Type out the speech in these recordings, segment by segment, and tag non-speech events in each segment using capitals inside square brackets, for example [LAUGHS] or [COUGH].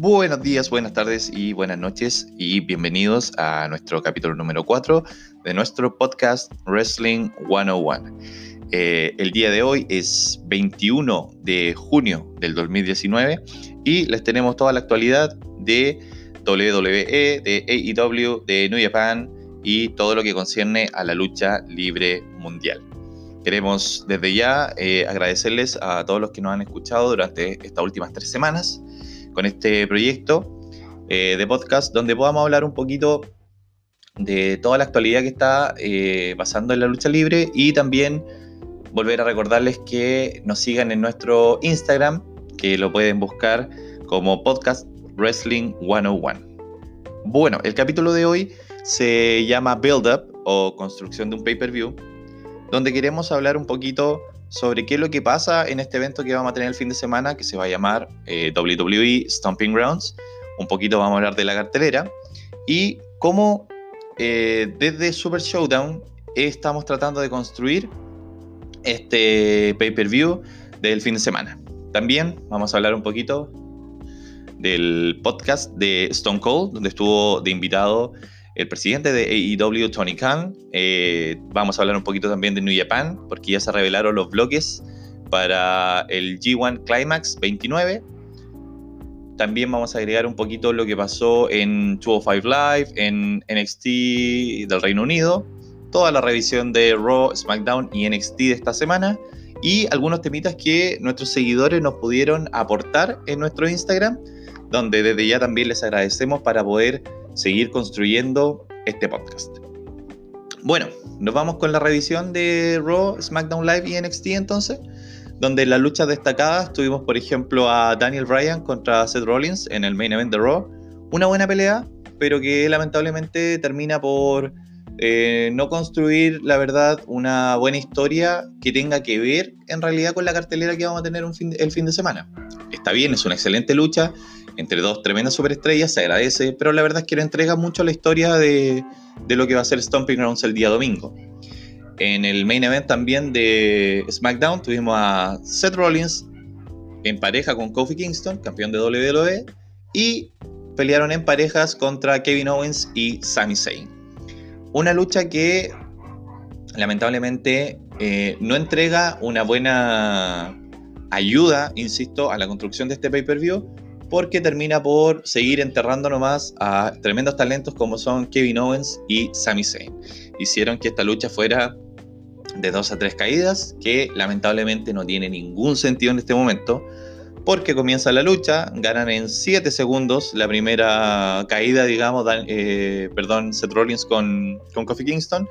Buenos días, buenas tardes y buenas noches y bienvenidos a nuestro capítulo número 4 de nuestro podcast Wrestling 101. Eh, el día de hoy es 21 de junio del 2019 y les tenemos toda la actualidad de WWE, de AEW, de New Japan y todo lo que concierne a la lucha libre mundial. Queremos desde ya eh, agradecerles a todos los que nos han escuchado durante estas últimas tres semanas con este proyecto eh, de podcast donde podamos hablar un poquito de toda la actualidad que está eh, pasando en la lucha libre y también volver a recordarles que nos sigan en nuestro Instagram, que lo pueden buscar como podcast Wrestling 101. Bueno, el capítulo de hoy se llama Build Up o construcción de un pay-per-view, donde queremos hablar un poquito sobre qué es lo que pasa en este evento que vamos a tener el fin de semana, que se va a llamar eh, WWE Stomping Grounds. Un poquito vamos a hablar de la cartelera y cómo eh, desde Super Showdown estamos tratando de construir este pay-per-view del fin de semana. También vamos a hablar un poquito del podcast de Stone Cold, donde estuvo de invitado el presidente de AEW, Tony Khan. Eh, vamos a hablar un poquito también de New Japan, porque ya se revelaron los bloques para el G1 Climax 29. También vamos a agregar un poquito lo que pasó en 205 Live, en NXT del Reino Unido, toda la revisión de Raw, SmackDown y NXT de esta semana y algunos temitas que nuestros seguidores nos pudieron aportar en nuestro Instagram, donde desde ya también les agradecemos para poder seguir construyendo este podcast. Bueno, nos vamos con la revisión de Raw, SmackDown Live y NXT entonces, donde en las luchas destacadas tuvimos por ejemplo a Daniel Bryan contra Seth Rollins en el main event de Raw. Una buena pelea, pero que lamentablemente termina por eh, no construir, la verdad, una buena historia que tenga que ver en realidad con la cartelera que vamos a tener el fin de semana. Está bien, es una excelente lucha, entre dos tremendas superestrellas, se agradece, pero la verdad es que no entrega mucho la historia de, lo que va a ser Stomping Grounds el día domingo. En el main event también de SmackDown tuvimos a Seth Rollins en pareja con Kofi Kingston, campeón de WWE, y pelearon en parejas contra Kevin Owens y Sami Zayn. Una lucha que lamentablemente eh, no entrega una buena ayuda, insisto, a la construcción de este pay-per-view, porque termina por seguir enterrando nomás a tremendos talentos como son Kevin Owens y Sami Zayn. Hicieron que esta lucha fuera de dos a tres caídas, que lamentablemente no tiene ningún sentido en este momento, porque comienza la lucha, ganan en 7 segundos la primera caída, digamos, eh, perdón, Seth Rollins con, con Kofi Kingston.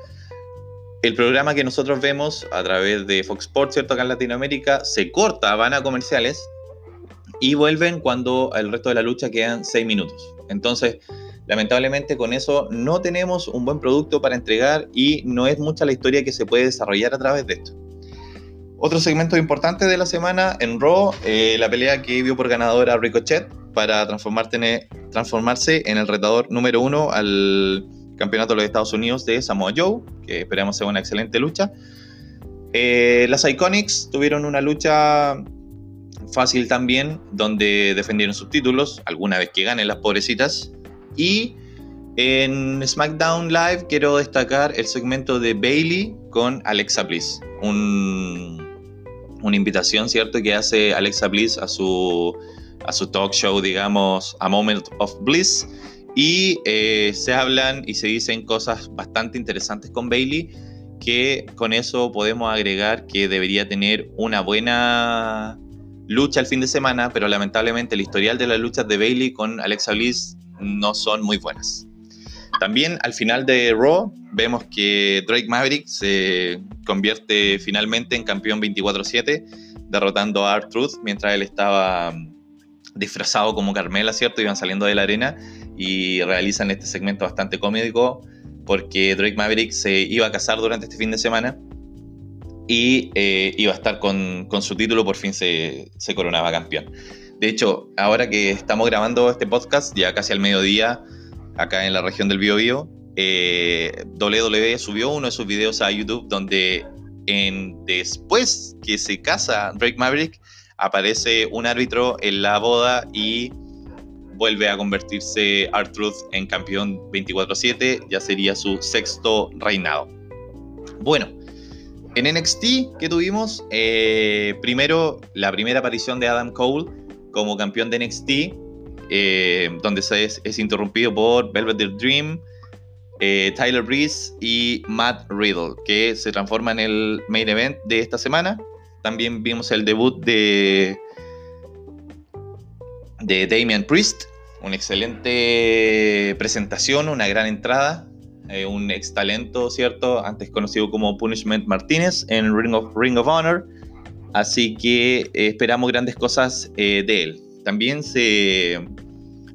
El programa que nosotros vemos a través de Fox Sports, ¿cierto? Acá en Latinoamérica, se corta, van a comerciales y vuelven cuando el resto de la lucha quedan 6 minutos. Entonces, lamentablemente con eso no tenemos un buen producto para entregar y no es mucha la historia que se puede desarrollar a través de esto. Otro segmento importante de la semana en Raw, eh, la pelea que vio por ganadora Ricochet para transformarse en el retador número uno al campeonato de los Estados Unidos de Samoa Joe, que esperamos sea una excelente lucha. Eh, las Iconics tuvieron una lucha fácil también, donde defendieron sus títulos, alguna vez que ganen las pobrecitas. Y en SmackDown Live quiero destacar el segmento de Bailey con Alexa Bliss. una invitación, ¿cierto?, que hace Alexa Bliss a su, a su talk show, digamos, A Moment of Bliss. Y eh, se hablan y se dicen cosas bastante interesantes con Bailey, que con eso podemos agregar que debería tener una buena lucha el fin de semana, pero lamentablemente el historial de las luchas de Bailey con Alexa Bliss no son muy buenas. También al final de Raw vemos que Drake Maverick se convierte finalmente en campeón 24-7, derrotando a R-Truth mientras él estaba mm, disfrazado como Carmela, ¿cierto? Iban saliendo de la arena y realizan este segmento bastante cómico porque Drake Maverick se iba a casar durante este fin de semana y eh, iba a estar con, su título, por fin se, coronaba campeón. De hecho, ahora que estamos grabando este podcast, ya casi al mediodía, acá en la región del Biobío, eh, WWE subió uno de sus videos a YouTube donde en, después que se casa Drake Maverick, aparece un árbitro en la boda y vuelve a convertirse R-Truth en campeón 24-7, ya sería su sexto reinado. Bueno, en NXT que tuvimos, eh, primero la primera aparición de Adam Cole como campeón de NXT, eh, donde se es, interrumpido por Velvet Dream, eh, Tyler Breeze y Matt Riddle, que se transforma en el main event de esta semana. También vimos el debut de, de Damian Priest, una excelente presentación, una gran entrada, eh, un ex talento, ¿cierto? Antes conocido como Punishment Martínez en Ring of, Honor. Así que eh, esperamos grandes cosas de él. También se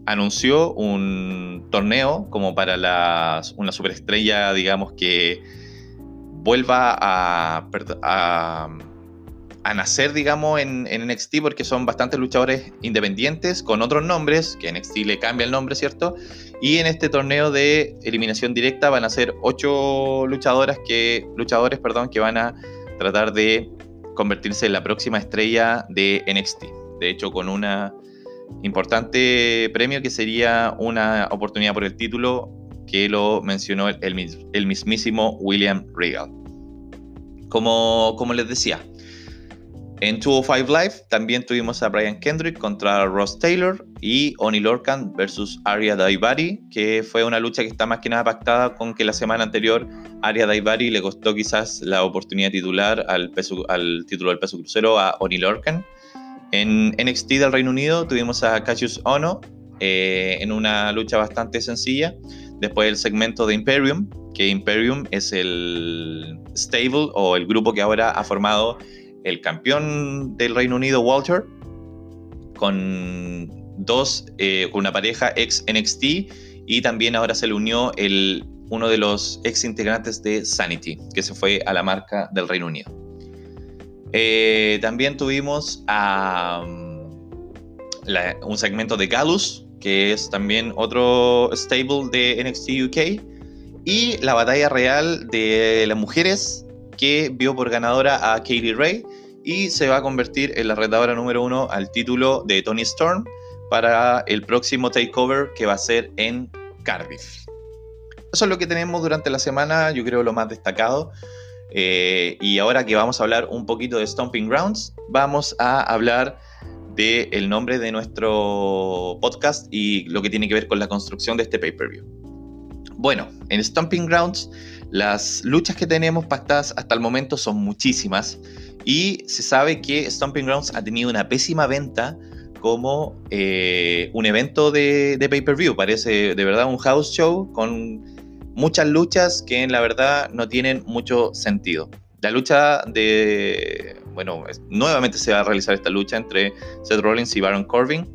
anunció un torneo como para una superestrella, digamos, que vuelva a, a, nacer, digamos, en, en, NXT, porque son bastantes luchadores independientes con otros nombres, que NXT le cambia el nombre, ¿cierto? Y en este torneo de eliminación directa van a ser ocho luchadoras que, luchadores perdón, que van a tratar de convertirse en la próxima estrella de NXT. De hecho, con una importante premio que sería una oportunidad por el título que lo mencionó el, mismísimo William Regal. Como, como les decía, en 205 Live también tuvimos a Brian Kendrick contra Ross Taylor y Oni Lorcan versus Arya Daivari, que fue una lucha que está más que nada pactada con que la semana anterior Arya Daivari le costó quizás la oportunidad titular al, al título del peso crucero a Oni Lorcan. En NXT del Reino Unido tuvimos a Cassius Ono eh, en una lucha bastante sencilla. Después el segmento de Imperium, que Imperium es el stable o el grupo que ahora ha formado el campeón del Reino Unido, Walter, con dos, eh, una pareja ex NXT y también ahora se le unió el, uno de los ex integrantes de Sanity, que se fue a la marca del Reino Unido. Eh, también tuvimos un segmento de Gallus, que es también otro stable de NXT UK. Y la batalla real de las mujeres, que vio por ganadora a Kaylee Ray y se va a convertir en la retadora número uno al título de Tony Storm para el próximo takeover que va a ser en Cardiff. Eso es lo que tenemos durante la semana, yo creo lo más destacado. Eh, y ahora que vamos a hablar un poquito de Stomping Grounds, vamos a hablar del el nombre de nuestro podcast y lo que tiene que ver con la construcción de este pay-per-view. Bueno, en Stomping Grounds las luchas que tenemos pactadas hasta el momento son muchísimas y se sabe que Stomping Grounds ha tenido una pésima venta como eh, un evento de, de pay-per-view. Parece de verdad un house show con muchas luchas que en la verdad no tienen mucho sentido. La lucha de, bueno, nuevamente se va a realizar esta lucha entre Seth Rollins y Baron Corbin,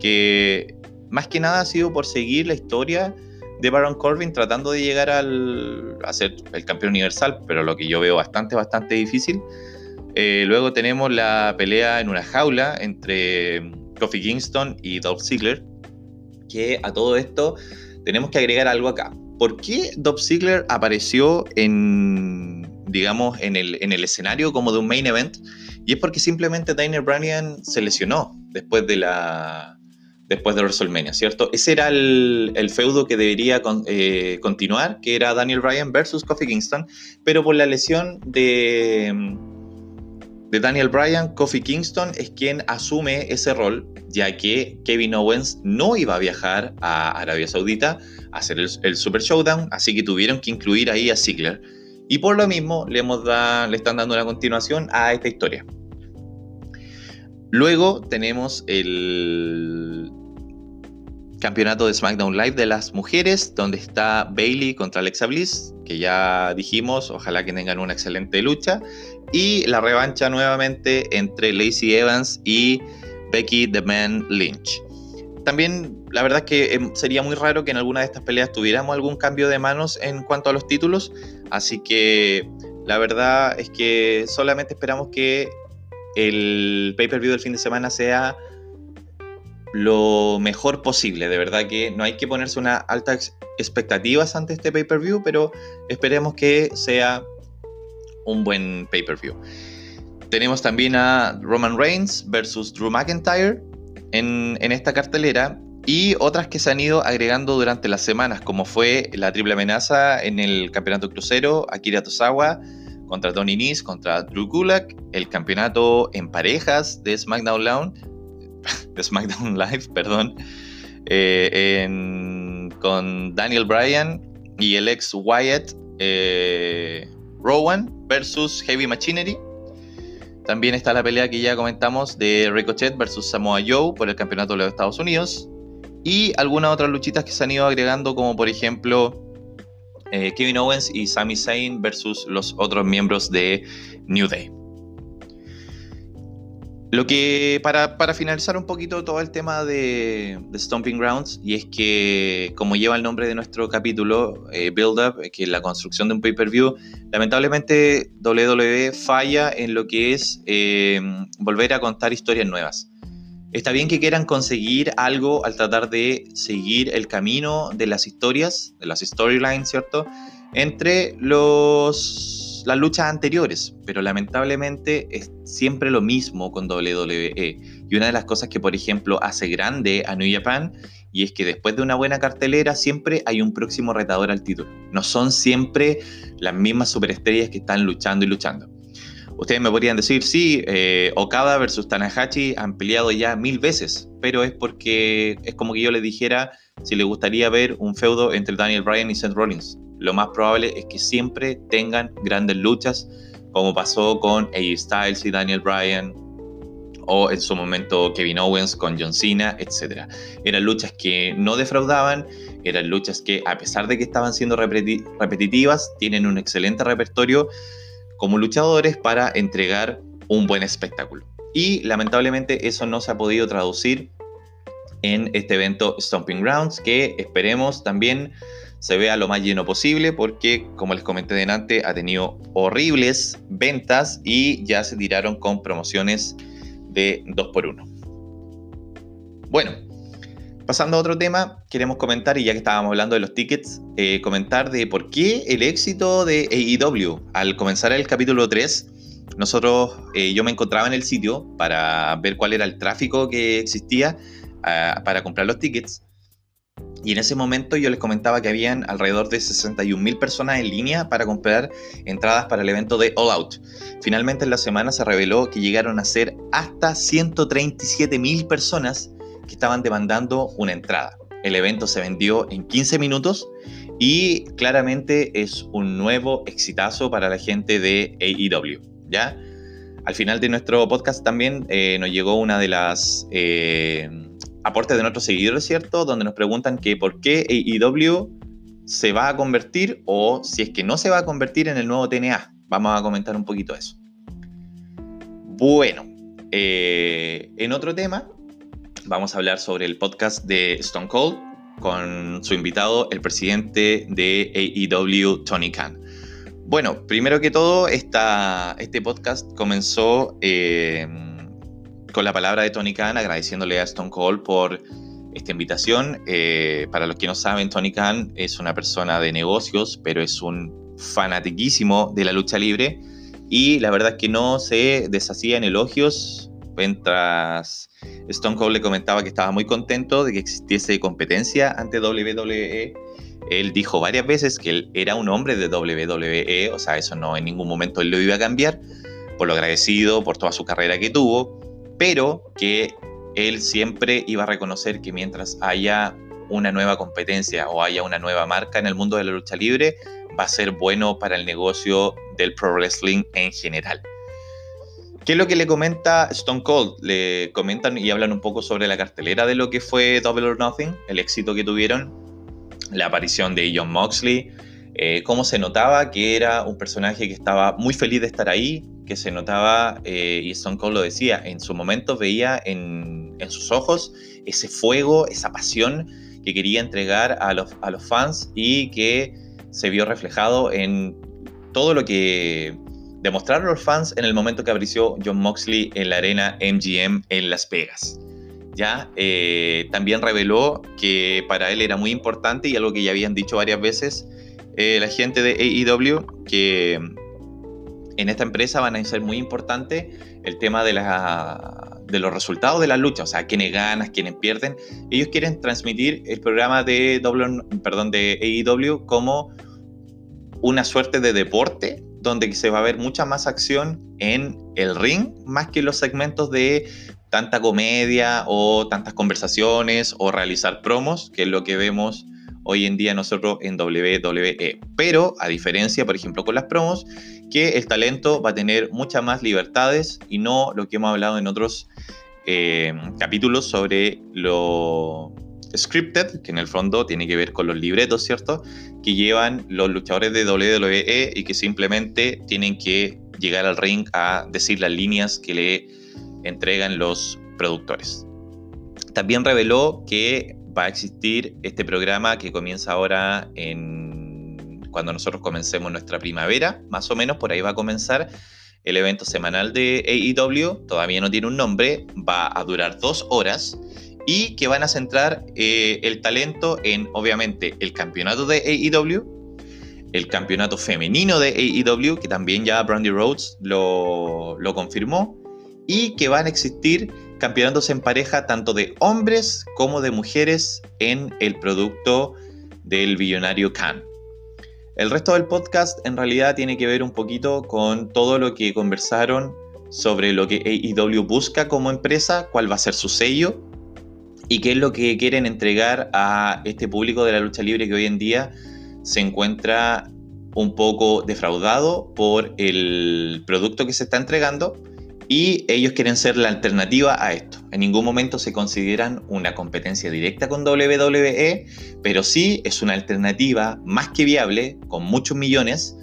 que más que nada ha sido por seguir la historia de Baron Corbin tratando de llegar al, a ser el campeón universal, pero lo que yo veo bastante, bastante difícil. Eh, luego tenemos la pelea en una jaula entre Kofi Kingston y Dolph Ziggler, que a todo esto tenemos que agregar algo acá. ¿por qué Dolph Ziggler apareció en, digamos, en el, en el escenario como de un main event? Y es porque simplemente Daniel Bryan se lesionó después de la después de WrestleMania, ¿cierto? Ese era el, feudo que debería eh, continuar, que era Daniel Bryan versus Kofi Kingston, pero por la lesión de, Daniel Bryan, Kofi Kingston es quien asume ese rol, ya que Kevin Owens no iba a viajar a Arabia Saudita hacer el, Super Showdown, así que tuvieron que incluir ahí a Ziggler. Y por lo mismo le, le están dando una continuación a esta historia. Luego tenemos el campeonato de SmackDown Live de las mujeres, donde está Bailey contra Alexa Bliss, que ya dijimos, ojalá que tengan una excelente lucha. Y la revancha nuevamente entre Lacey Evans y Becky the Man Lynch. También la verdad es que em, sería muy raro que en alguna de estas peleas tuviéramos algún cambio de manos en cuanto a los títulos, así que la verdad es que solamente esperamos que el pay-per-view del fin de semana sea lo mejor posible. De verdad que no hay que ponerse unas altas expectativas ante este pay-per-view, pero esperemos que sea un buen pay-per-view. Tenemos también a Roman Reigns versus Drew McIntyre en, esta cartelera y otras que se han ido agregando durante las semanas, como fue la triple amenaza en el campeonato crucero, Akira Tosawa contra Tony Nese, contra Drew Gulak, el campeonato en parejas de SmackDown Live, [LAUGHS] de SmackDown perdón, eh, con Daniel Bryan y el ex Wyatt eh, Rowan versus Heavy Machinery. También está la pelea que ya comentamos de Ricochet versus Samoa Joe por el campeonato de los Estados Unidos. Y algunas otras luchitas que se han ido agregando, como por ejemplo eh, Kevin Owens y Sami Zayn versus los otros miembros de New Day. Lo que, para, finalizar un poquito todo el tema de, Stomping Grounds, y es que, como lleva el nombre de nuestro capítulo, eh, Build Up, que es la construcción de un pay-per-view, lamentablemente WWE falla en lo que es eh, volver a contar historias nuevas. Está bien que quieran conseguir algo al tratar de seguir el camino de las historias, de las storylines, ¿cierto? Entre los, las luchas anteriores, pero lamentablemente es siempre lo mismo con WWE. Y una de las cosas que, por ejemplo, hace grande a New Japan, y es que después de una buena cartelera siempre hay un próximo retador al título. No son siempre las mismas superestrellas que están luchando y luchando. Ustedes me podrían decir, sí, eh, Okada versus Tanahashi han peleado ya mil veces, pero es porque es como que yo les dijera si les gustaría ver un feudo entre Daniel Bryan y Seth Rollins. Lo más probable es que siempre tengan grandes luchas, como pasó con AJ Styles y Daniel Bryan, o en su momento Kevin Owens con John Cena, etc. Eran luchas que no defraudaban, eran luchas que a pesar de que estaban siendo repetitivas, tienen un excelente repertorio como luchadores para entregar un buen espectáculo. Y lamentablemente eso no se ha podido traducir en este evento Stomping Grounds, que esperemos también se vea lo más lleno posible, porque como les comenté delante, ha tenido horribles ventas y ya se tiraron con promociones de 2x1. Bueno, Pasando a otro tema, queremos comentar, y ya que estábamos hablando de los tickets, eh, comentar de por qué el éxito de AEW. Al comenzar el capítulo 3, nosotros, eh, yo me encontraba en el sitio para ver cuál era el tráfico que existía ah, para comprar los tickets. Y en ese momento yo les comentaba que habían alrededor de 61 mil personas en línea para comprar entradas para el evento de All Out. Finalmente en la semana se reveló que llegaron a ser hasta 137 mil personas que estaban demandando una entrada. El evento se vendió en 15 minutos y claramente es un nuevo exitazo para la gente de AEW. ¿ya? Al final de nuestro podcast también eh, nos llegó una de las eh, aportes de nuestros seguidores, ¿cierto? Donde nos preguntan que por qué AEW se va a convertir o si es que no se va a convertir en el nuevo TNA. Vamos a comentar un poquito eso. Bueno, eh, en otro tema, vamos a hablar sobre el podcast de Stone Cold con su invitado, el presidente de AEW, Tony Khan. Bueno, primero que todo, esta, este podcast comenzó eh, con la palabra de Tony Khan agradeciéndole a Stone Cold por esta invitación. Eh, para los que no saben, Tony Khan es una persona de negocios, pero es un fanatiquísimo de la lucha libre y la verdad es que no se deshacía en elogios mientras Stone Cold le comentaba que estaba muy contento de que existiese competencia ante WWE. Él dijo varias veces que él era un hombre de WWE, o sea, eso no en ningún momento él lo iba a cambiar, por lo agradecido por toda su carrera que tuvo, pero que él siempre iba a reconocer que mientras haya una nueva competencia o haya una nueva marca en el mundo de la lucha libre, va a ser bueno para el negocio del pro wrestling en general. ¿Qué es lo que le comenta Stone Cold? Le comentan y hablan un poco sobre la cartelera de lo que fue Double or Nothing, el éxito que tuvieron, la aparición de John Moxley, eh, cómo se notaba que era un personaje que estaba muy feliz de estar ahí, que se notaba, eh, y Stone Cold lo decía, en su momento veía en, sus ojos ese fuego, esa pasión que quería entregar a los, a los fans y que se vio reflejado en todo lo que demostraron los fans en el momento que apareció John Moxley en la arena MGM en Las Vegas. Ya eh, también reveló que para él era muy importante y algo que ya habían dicho varias veces eh, la gente de AEW que en esta empresa van a ser muy importante el tema de, los resultados de la lucha, o sea, quiénes ganan, quiénes pierden. Ellos quieren transmitir el programa de, perdón, de AEW como una suerte de deporte donde se va a ver mucha más acción en el ring, más que los segmentos de tanta comedia o tantas conversaciones o realizar promos, que es lo que vemos hoy en día nosotros en WWE. Pero a diferencia, por ejemplo, con las promos, que el talento va a tener muchas más libertades y no lo que hemos hablado en otros eh, capítulos sobre lo scripted, que en el fondo tiene que ver con los libretos, ¿cierto? Que llevan los luchadores de WWE y que simplemente tienen que llegar al ring a decir las líneas que le entregan los productores. También reveló que va a existir este programa que comienza ahora en cuando nosotros comencemos nuestra primavera, más o menos por ahí va a comenzar el evento semanal de AEW, todavía no tiene un nombre, va a durar dos horas y que van a centrar eh, el talento en, obviamente, el campeonato de AEW, el campeonato femenino de AEW, que también ya Brandy Rhodes lo, lo confirmó, y que van a existir campeonatos en pareja tanto de hombres como de mujeres en el producto del billonario Khan. El resto del podcast en realidad tiene que ver un poquito con todo lo que conversaron sobre lo que AEW busca como empresa, cuál va a ser su sello y qué es lo que quieren entregar a este público de la lucha libre que hoy en día se encuentra un poco defraudado por el producto que se está entregando y ellos quieren ser la alternativa a esto. En ningún momento se consideran una competencia directa con WWE, pero sí es una alternativa más que viable, con muchos millones,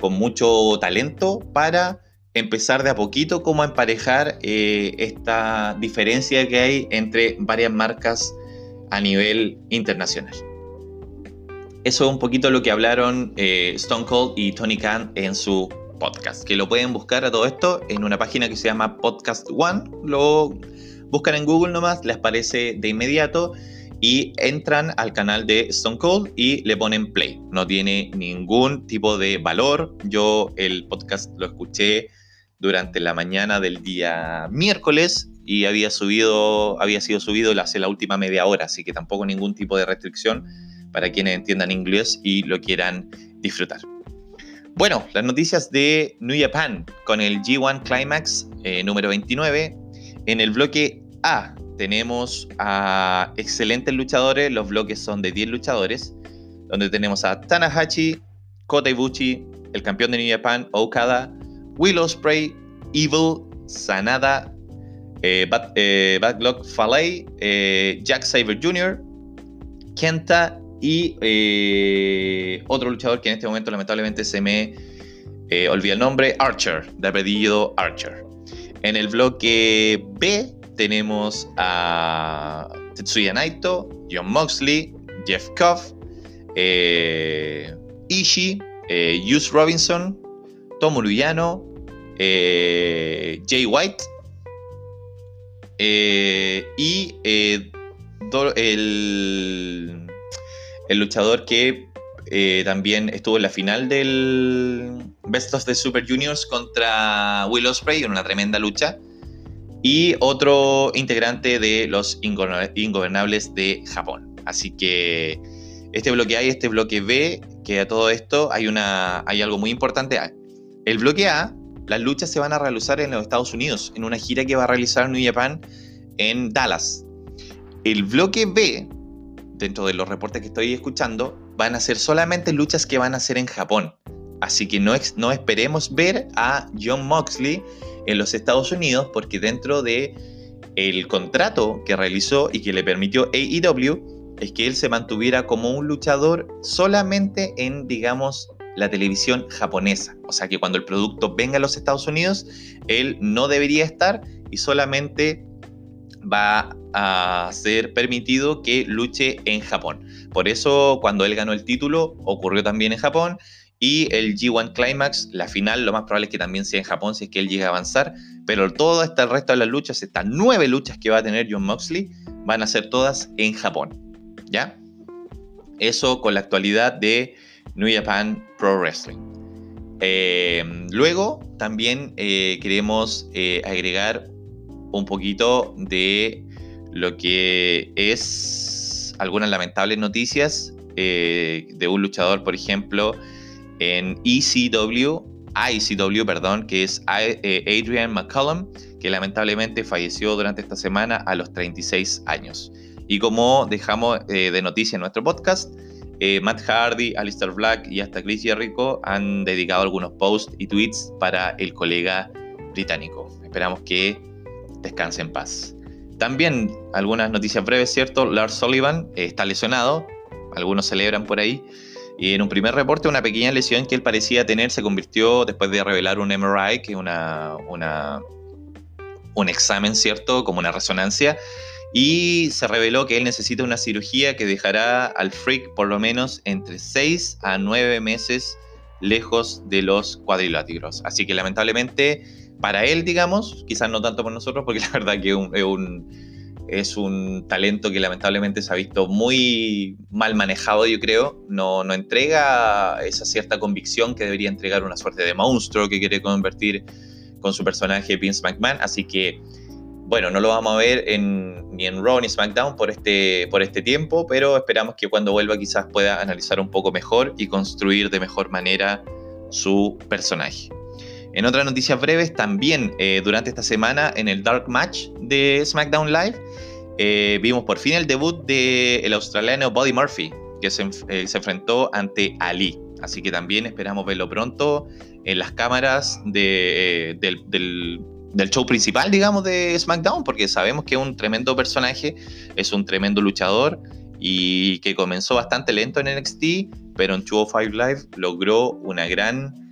con mucho talento para empezar de a poquito como a emparejar eh, esta diferencia que hay entre varias marcas a nivel internacional. Eso es un poquito lo que hablaron eh, Stone Cold y Tony Khan en su podcast, que lo pueden buscar a todo esto en una página que se llama Podcast One. Lo buscan en Google nomás, les aparece de inmediato y entran al canal de Stone Cold y le ponen play. No tiene ningún tipo de valor. Yo el podcast lo escuché durante la mañana del día miércoles y había subido, había sido subido hace la última media hora, así que tampoco ningún tipo de restricción para quienes entiendan inglés y lo quieran disfrutar. Bueno, las noticias de New Japan con el G1 Climax eh, número 29. En el bloque A tenemos a excelentes luchadores, los bloques son de 10 luchadores, donde tenemos a Tanahashi, Kota Ibushi, el campeón de New Japan, Okada, Willow Spray, Evil, Sanada, eh, Bad, eh, eh, Jack Saber Jr., Kenta y otro luchador que en este momento lamentablemente se me olvida el nombre, Archer, de apellido Archer. En el bloque B tenemos a Tetsuya Naito, John Moxley, Jeff Koff, Ishii, Hughes Robinson, Tomo Luyano, eh, Jay White eh, y eh, el, el, luchador que también estuvo en la final del Best of the Super Juniors contra Will Ospreay en una tremenda lucha. Y otro integrante de los Ingobernables de Japón. Así que este bloque A y este bloque B, que a todo esto hay, una, hay algo muy importante. El bloque A las luchas se van a realizar en los Estados Unidos, en una gira que va a realizar New Japan en Dallas. El bloque B, dentro de los reportes que estoy escuchando, van a ser solamente luchas que van a ser en Japón. Así que no, no esperemos ver a John Moxley en los Estados Unidos, porque dentro de el contrato que realizó y que le permitió AEW es que él se mantuviera como un luchador solamente en, digamos, la televisión japonesa. O sea que cuando el producto venga a los Estados Unidos, él no debería estar y solamente va a ser permitido que luche en Japón. Por eso cuando él ganó el título ocurrió también en Japón y el G1 Climax, la final, lo más probable es que también sea en Japón si es que él llega a avanzar, pero todo este el resto de las luchas, estas nueve luchas que va a tener John Moxley, van a ser todas en Japón. ¿Ya? Eso con la actualidad de New Japan Pro Wrestling. Eh, luego también eh, queremos eh, agregar un poquito de lo que es algunas lamentables noticias de un luchador, por ejemplo, en ECW, ICW, perdón, que es Adrian McCullum, que lamentablemente falleció durante esta semana a los 36 años. Y como dejamos de noticia en nuestro podcast, Matt Hardy, Alistair Black y hasta Chris Jericho han dedicado algunos posts y tweets para el colega británico. Esperamos que descanse en paz. También algunas noticias breves, ¿cierto? Lars Sullivan está lesionado, algunos celebran por ahí. Y en un primer reporte, una pequeña lesión que él parecía tener se convirtió después de revelar un MRI, que es una, un examen, ¿cierto? Como una resonancia. Y se reveló que él necesita una cirugía que dejará al freak por lo menos entre 6 a 9 meses lejos de los cuadriláteros. Así que lamentablemente para él, digamos, quizás no tanto por nosotros, porque [LAUGHS] la verdad que es un, es un talento que lamentablemente se ha visto muy mal manejado, yo creo. No, no entrega esa cierta convicción que debería entregar una suerte de monstruo que quiere convertir con su personaje Vince McMahon. Así que, bueno, no lo vamos a ver en, ni en Raw ni SmackDown por este, por este tiempo, pero esperamos que cuando vuelva quizás pueda analizar un poco mejor y construir de mejor manera su personaje. En otras noticias breves, también eh, durante esta semana en el Dark Match de SmackDown Live, eh, vimos por fin el debut del australiano Buddy Murphy, que se, eh, se, enfrentó ante Ali. Así que también esperamos verlo pronto en las cámaras de, del, del, del, show principal, digamos, de SmackDown, porque sabemos que es un tremendo personaje, es un tremendo luchador y que comenzó bastante lento en NXT, pero en 205 Live logró una gran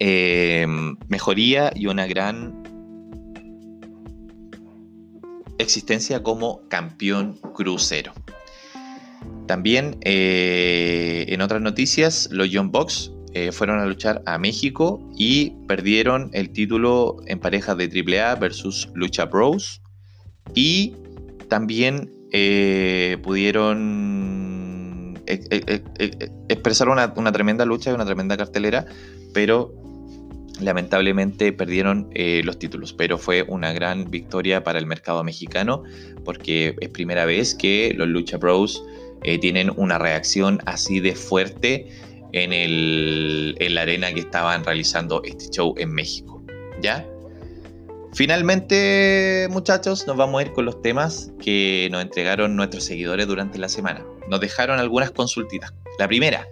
Em, mejoría y una gran existencia como campeón crucero. También eh, en otras noticias, los Young Bucks eh, fueron a luchar a México y perdieron el título en parejas de AAA versus Lucha Bros. Y también eh, pudieron expresar una, una, tremenda lucha y una tremenda cartelera, pero lamentablemente perdieron eh, los títulos, pero fue una gran victoria para el mercado mexicano porque es primera vez que los Lucha Bros eh, tienen una reacción así de fuerte en, el, la arena que estaban realizando este show en México. ¿Ya? Finalmente, muchachos, nos vamos a ir con los temas que nos entregaron nuestros seguidores durante la semana. Nos dejaron algunas consultitas. La primera,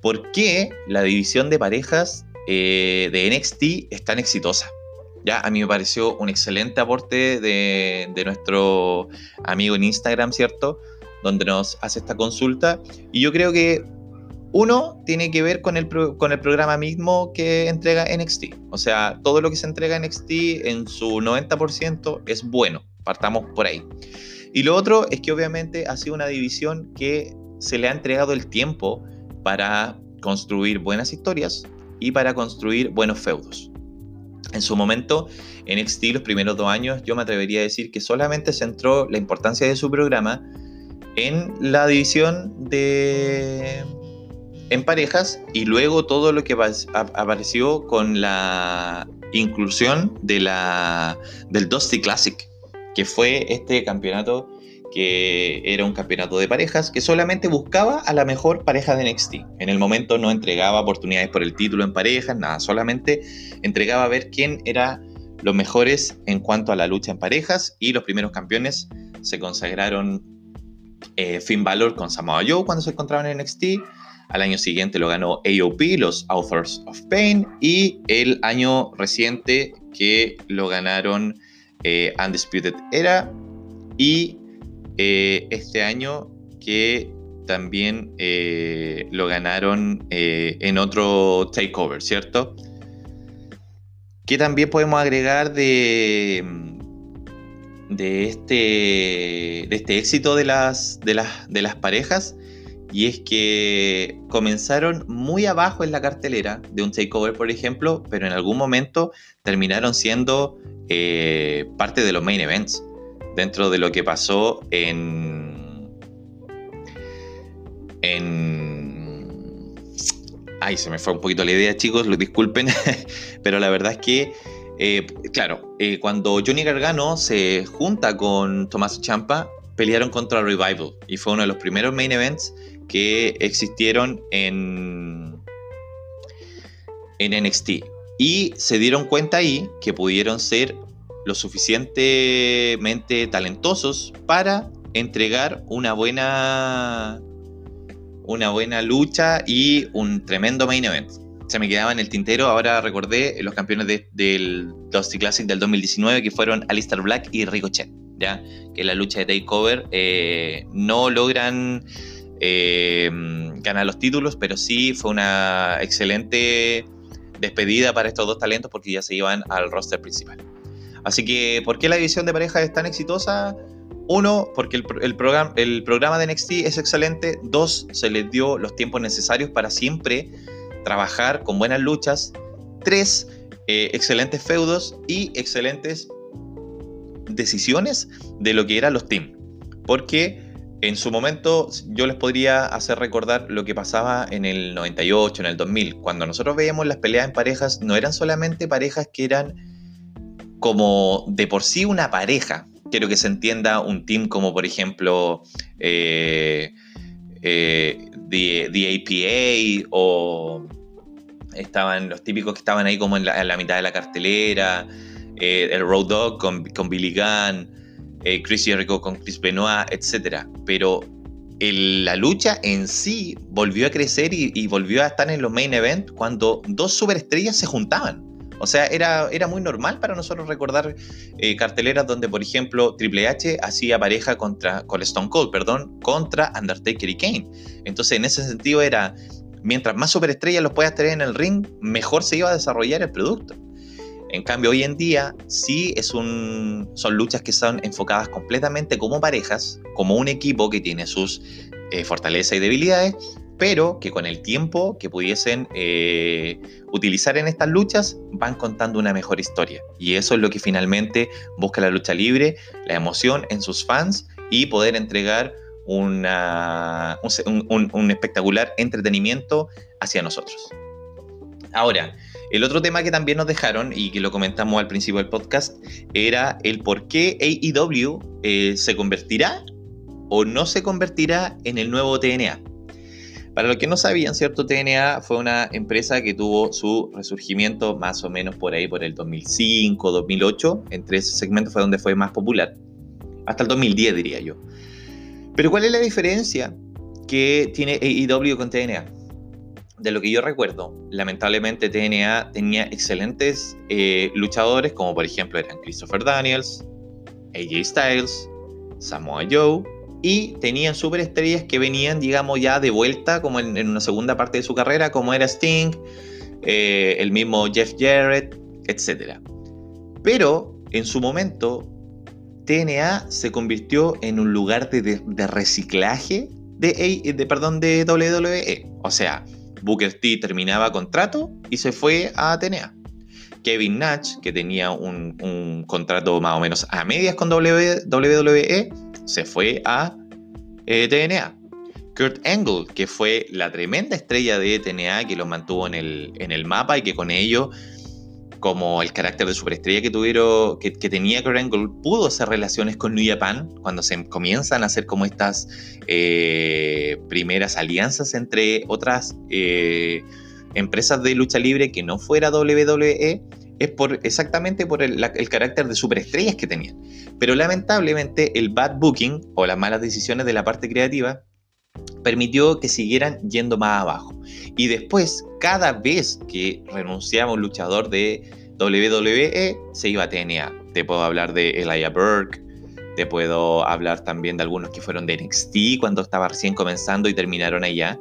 ¿por qué la división de parejas eh, de NXT es tan exitosa. Ya, a mí me pareció un excelente aporte de, nuestro amigo en Instagram, ¿cierto? Donde nos hace esta consulta. Y yo creo que uno tiene que ver con el, programa mismo que entrega NXT. O sea, todo lo que se entrega en NXT en su 90% es bueno. Partamos por ahí. Y lo otro es que obviamente ha sido una división que se le ha entregado el tiempo para construir buenas historias, y para construir buenos feudos. En su momento, en NXT los primeros dos años, yo me atrevería a decir que solamente centró la importancia de su programa en la división de en parejas y luego todo lo que apareció con la inclusión de la del Dusty Classic, que fue este campeonato que era un campeonato de parejas que solamente buscaba a la mejor pareja de NXT. En el momento no entregaba oportunidades por el título en parejas, nada, solamente entregaba a ver quién era los mejores en cuanto a la lucha en parejas y los primeros campeones se consagraron eh, Finn Balor con Samoa Joe cuando se encontraban en NXT. Al año siguiente lo ganó AOP, los Authors of Pain, y el año reciente que lo ganaron eh, Undisputed Era y eh, este año que también eh, lo ganaron en otro takeover, ¿cierto? Que también podemos agregar de, de, este, de este éxito de las, de, las, de las parejas. Y es que comenzaron muy abajo en la cartelera de un takeover, por ejemplo, pero en algún momento terminaron siendo parte de los main events dentro de lo que pasó en. en. Ay, se me fue un poquito la idea, chicos, lo disculpen, [LAUGHS] pero la verdad es que Eh, claro, eh, cuando Johnny Gargano se junta con Tomás Champa, pelearon contra Revival y fue uno de los primeros main events que existieron en, en NXT. Y se dieron cuenta ahí que pudieron ser lo suficientemente talentosos para entregar una buena una buena lucha y un tremendo main event. Se me quedaba en el tintero, ahora recordé los campeones del Dusty Classic del 2019 que fueron Alistair Black y Ricochet, ¿ya? que la lucha de Takeover eh, no logran eh, ganar los títulos, pero sí fue una excelente despedida para estos dos talentos porque ya se iban al roster principal. Así que, ¿por qué la división de pareja es tan exitosa? Uno, porque el, el, programa, el programa de NXT es excelente. Dos, se les dio los tiempos necesarios para siempre trabajar con buenas luchas. Tres, eh, excelentes feudos y excelentes decisiones de lo que eran los teams. Porque en su momento yo les podría hacer recordar lo que pasaba en el 98, en el 2000. Cuando nosotros veíamos las peleas en parejas, no eran solamente parejas que eran como de por sí una pareja, quiero que se entienda un team como por ejemplo eh, eh, the, APA o estaban los típicos que estaban ahí como en la, mitad de la cartelera, eh, el Road Dog con, Billy Gunn, Chris Jericho con Chris Benoit, etc. Pero la lucha en sí volvió a crecer y, volvió a estar en los main events cuando dos superestrellas se juntaban. O sea, era, era muy normal para nosotros recordar eh, carteleras donde, por ejemplo, Triple H hacía pareja contra, con Stone Cold, perdón, contra Undertaker y Kane. Entonces, en ese sentido era, mientras más superestrellas los puedas tener en el ring, mejor se iba a desarrollar el producto. En cambio, hoy en día sí es un, son luchas que son enfocadas completamente como parejas, como un equipo que tiene sus eh, fortalezas y debilidades, pero que con el tiempo que pudiesen eh, utilizar en estas luchas van contando una mejor historia. Y eso es lo que finalmente busca la lucha libre, la emoción en sus fans y poder entregar una, un, espectacular entretenimiento hacia nosotros. Ahora, el otro tema que también nos dejaron y que lo comentamos al principio del podcast era el por qué AEW eh, se convertirá o no se convertirá en el nuevo TNA. Para los que no sabían, ¿cierto? TNA fue una empresa que tuvo su resurgimiento más o menos por ahí, por el 2005, 2008. Entre ese segmento fue donde fue más popular. Hasta el 2010, diría yo. Pero ¿cuál es la diferencia que tiene AEW con TNA? De lo que yo recuerdo, lamentablemente TNA tenía excelentes eh, luchadores, como por ejemplo eran Christopher Daniels, AJ Styles, Samoa Joe y tenían superestrellas que venían, digamos, ya de vuelta, como en, una segunda parte de su carrera, como era Sting, eh, el mismo Jeff Jarrett, etc. Pero en su momento, TNA se convirtió en un lugar de, reciclaje de, de, perdón, de WWE. O sea, Booker T terminaba contrato y se fue a TNA. Kevin Nash, que tenía un, un, contrato más o menos a medias con WWE, se fue a eh, TNA. Kurt Angle, que fue la tremenda estrella de TNA que lo mantuvo en el, en el mapa y que con ello, como el carácter de superestrella que, tuvieron, que, tenía Kurt pudo hacer relaciones con New Japan cuando se comienzan a hacer como estas eh, primeras alianzas entre otras eh, empresas de lucha libre que no fuera WWE es por, exactamente por el, carácter de superestrellas que tenían. Pero lamentablemente el bad booking o las malas decisiones de la parte creativa permitió que siguieran yendo más abajo. Y después, cada vez que renunciaba un luchador de WWE, se iba a TNA. Te puedo hablar de Elijah Burke, te puedo hablar también de algunos que fueron de NXT cuando estaba recién comenzando y terminaron allá.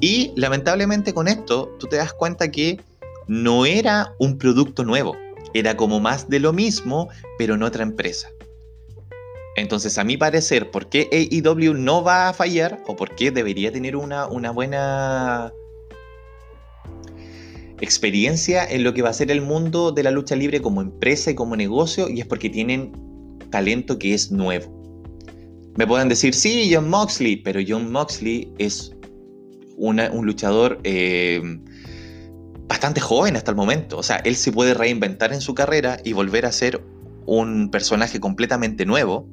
Y lamentablemente con esto, tú te das cuenta que no era un producto nuevo, era como más de lo mismo, pero en otra empresa. Entonces, a mi parecer, ¿por qué AEW no va a fallar o por qué debería tener una, una buena experiencia en lo que va a ser el mundo de la lucha libre como empresa y como negocio? Y es porque tienen talento que es nuevo. Me pueden decir, sí, John Moxley, pero John Moxley es un luchador... Eh, bastante joven hasta el momento. O sea, él se puede reinventar en su carrera y volver a ser un personaje completamente nuevo